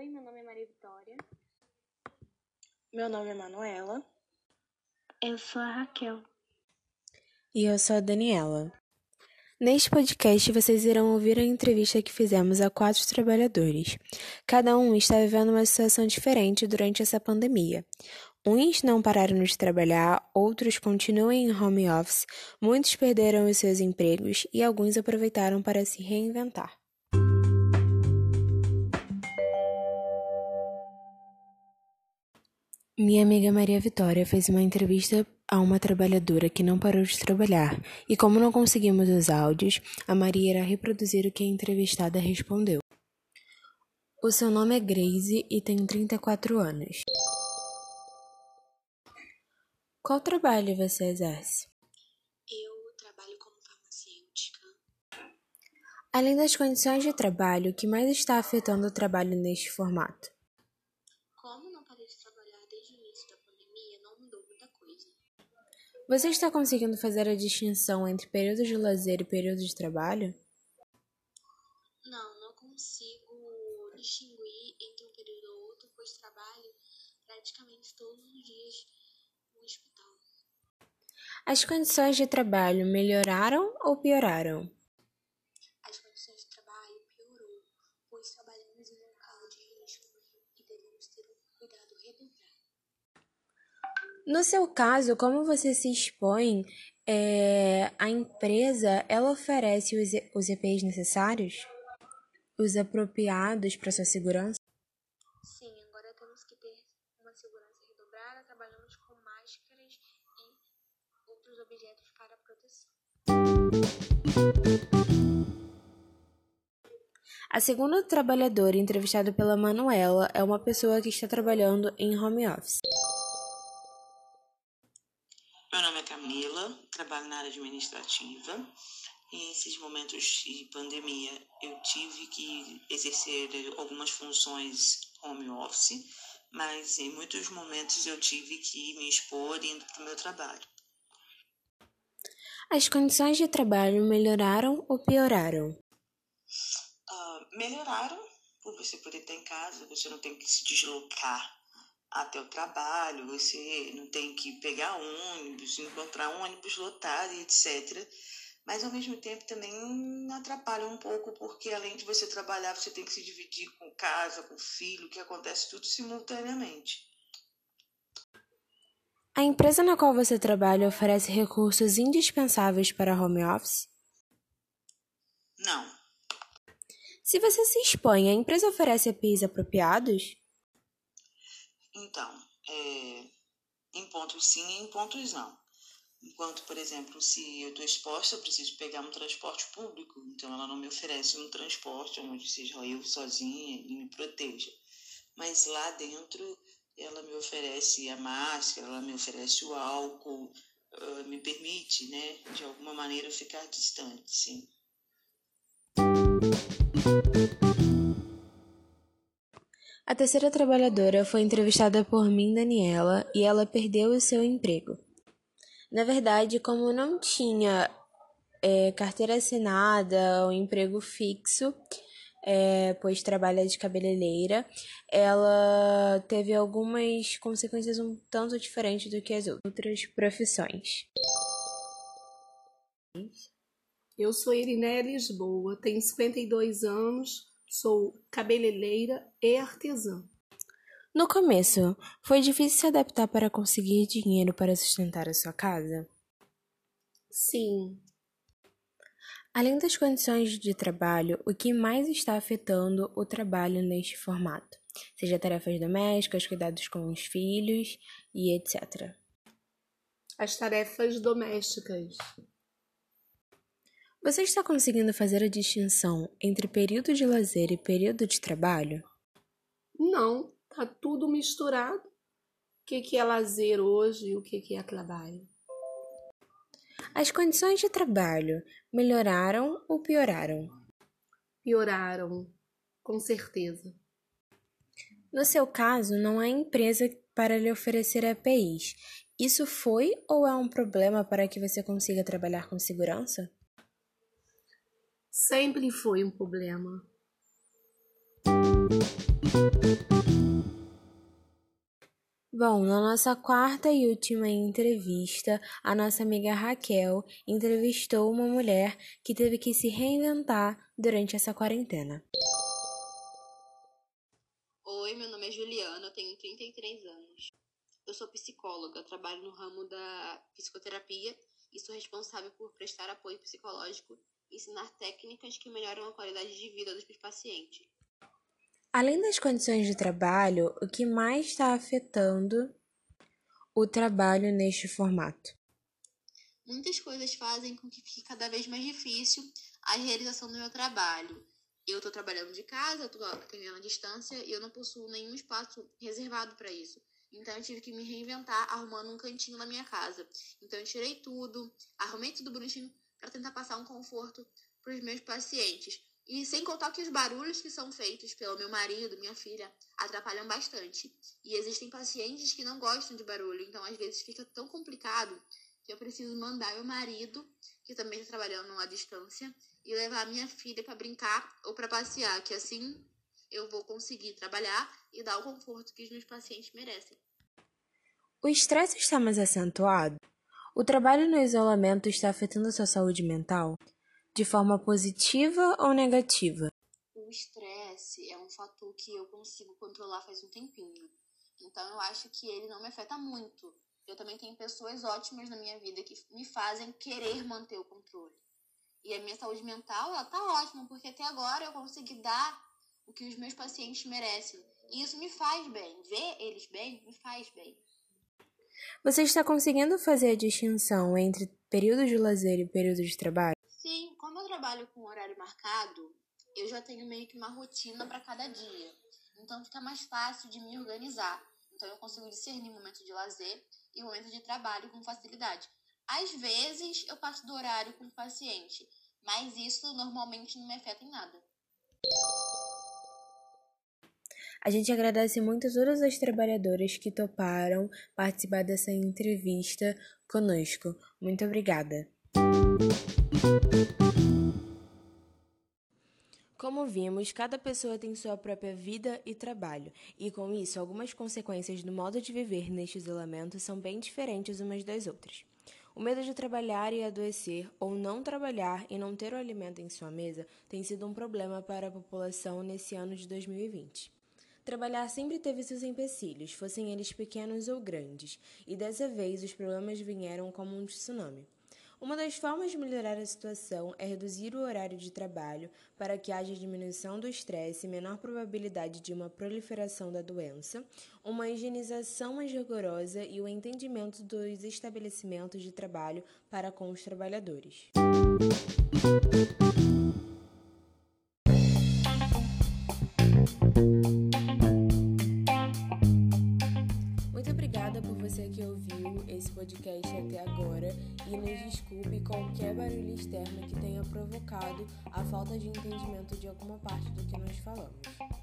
Oi, meu nome é Maria Vitória. Meu nome é Manuela. Eu sou a Raquel. E eu sou a Daniela. Neste podcast, vocês irão ouvir a entrevista que fizemos a quatro trabalhadores. Cada um está vivendo uma situação diferente durante essa pandemia. Uns não pararam de trabalhar, outros continuam em home office, muitos perderam os seus empregos e alguns aproveitaram para se reinventar. Minha amiga Maria Vitória fez uma entrevista a uma trabalhadora que não parou de trabalhar, e como não conseguimos os áudios, a Maria irá reproduzir o que a entrevistada respondeu. O seu nome é Grace e tem 34 anos. Qual trabalho você exerce? Eu trabalho como farmacêutica. Além das condições de trabalho, o que mais está afetando o trabalho neste formato? Como não parei de trabalhar desde o início da pandemia, não mudou muita coisa. Você está conseguindo fazer a distinção entre períodos de lazer e períodos de trabalho? Não, não consigo distinguir entre um período ou outro, pois trabalho praticamente todos os dias no hospital. As condições de trabalho melhoraram ou pioraram? As condições de trabalho piorou, pois trabalhamos em um local de risco e devemos ter um cuidado redobrado. No seu caso, como você se expõe, é, a empresa ela oferece os, os EPIs necessários? Os apropriados para sua segurança? Sim, agora temos que ter uma segurança redobrada, trabalhamos com máscaras e outros objetos para proteção. A segunda trabalhadora entrevistada pela Manuela é uma pessoa que está trabalhando em home office. Trabalho na área administrativa. E esses momentos de pandemia eu tive que exercer algumas funções home office, mas em muitos momentos eu tive que me expor indo para o meu trabalho. As condições de trabalho melhoraram ou pioraram? Ah, melhoraram por você poder estar em casa, você não tem que se deslocar até o trabalho, você não tem que pegar ônibus, encontrar um ônibus lotado e etc. Mas ao mesmo tempo também atrapalha um pouco, porque além de você trabalhar, você tem que se dividir com casa, com filho, que acontece tudo simultaneamente. A empresa na qual você trabalha oferece recursos indispensáveis para home office? Não, Se você se expõe, a empresa oferece EPIs apropriados? Então, é, em pontos sim e em pontos não. Enquanto, por exemplo, se eu estou exposta, eu preciso pegar um transporte público, então ela não me oferece um transporte onde seja eu sozinha e me proteja. Mas lá dentro ela me oferece a máscara, ela me oferece o álcool, me permite, né, de alguma maneira ficar distante, sim. Terceira trabalhadora foi entrevistada por mim, Daniela, e ela perdeu o seu emprego. Na verdade, como não tinha é, carteira assinada ou emprego fixo, é, pois trabalha de cabeleireira, ela teve algumas consequências um tanto diferentes do que as outras profissões. Eu sou Irinéia Lisboa, tenho 52 anos, sou cabeleireira e artesã. No começo, foi difícil se adaptar para conseguir dinheiro para sustentar a sua casa? Sim, Além das condições de trabalho, o que mais está afetando o trabalho neste formato? Seja tarefas domésticas, cuidados com os filhos e etc. as tarefas domésticas. Você está conseguindo fazer a distinção entre período de lazer e período de trabalho? Não, tá tudo misturado. O que, que é lazer hoje e o que, que é trabalho? As condições de trabalho melhoraram ou pioraram? Pioraram, com certeza. No seu caso, não há empresa para lhe oferecer EPIs. Isso foi ou é um problema para que você consiga trabalhar com segurança? Sempre foi um problema. Bom, na nossa quarta e última entrevista, a nossa amiga Raquel entrevistou uma mulher que teve que se reinventar durante essa quarentena. Oi, meu nome é Juliana, eu tenho 33 anos. Eu sou psicóloga, trabalho no ramo da psicoterapia e sou responsável por prestar apoio psicológico ensinar técnicas que melhoram a qualidade de vida dos pacientes. Além das condições de trabalho, o que mais está afetando o trabalho neste formato? Muitas coisas fazem com que fique cada vez mais difícil a realização do meu trabalho. Eu estou trabalhando de casa, estou atendendo à distância e eu não possuo nenhum espaço reservado para isso. Então eu tive que me reinventar arrumando um cantinho na minha casa. Então eu tirei tudo, arrumei tudo bonitinho para tentar passar um conforto para os meus pacientes. E sem contar que os barulhos que são feitos pelo meu marido, minha filha, atrapalham bastante. E existem pacientes que não gostam de barulho, então às vezes fica tão complicado que eu preciso mandar meu marido, que também está trabalhando à distância, e levar minha filha para brincar ou para passear, que assim eu vou conseguir trabalhar e dar o conforto que os meus pacientes merecem. O estresse está mais acentuado? O trabalho no isolamento está afetando a sua saúde mental? De forma positiva ou negativa? O estresse é um fator que eu consigo controlar faz um tempinho. Então eu acho que ele não me afeta muito. Eu também tenho pessoas ótimas na minha vida que me fazem querer manter o controle. E a minha saúde mental, ela tá ótima, porque até agora eu consegui dar o que os meus pacientes merecem. E isso me faz bem. Ver eles bem me faz bem. Você está conseguindo fazer a distinção entre período de lazer e período de trabalho? Sim, como eu trabalho com horário marcado, eu já tenho meio que uma rotina para cada dia. Então fica mais fácil de me organizar. Então eu consigo discernir momento de lazer e momento de trabalho com facilidade. Às vezes eu passo do horário com o paciente, mas isso normalmente não me afeta em nada. A gente agradece muito todas as trabalhadoras que toparam participar dessa entrevista conosco. Muito obrigada. Como vimos, cada pessoa tem sua própria vida e trabalho, e com isso, algumas consequências do modo de viver neste isolamento são bem diferentes umas das outras. O medo de trabalhar e adoecer, ou não trabalhar e não ter o alimento em sua mesa, tem sido um problema para a população nesse ano de 2020. Trabalhar sempre teve seus empecilhos, fossem eles pequenos ou grandes, e dessa vez os problemas vieram como um tsunami. Uma das formas de melhorar a situação é reduzir o horário de trabalho para que haja diminuição do estresse, menor probabilidade de uma proliferação da doença, uma higienização mais rigorosa e o entendimento dos estabelecimentos de trabalho para com os trabalhadores. Podcast até agora e nos desculpe qualquer barulho externo que tenha provocado a falta de entendimento de alguma parte do que nós falamos.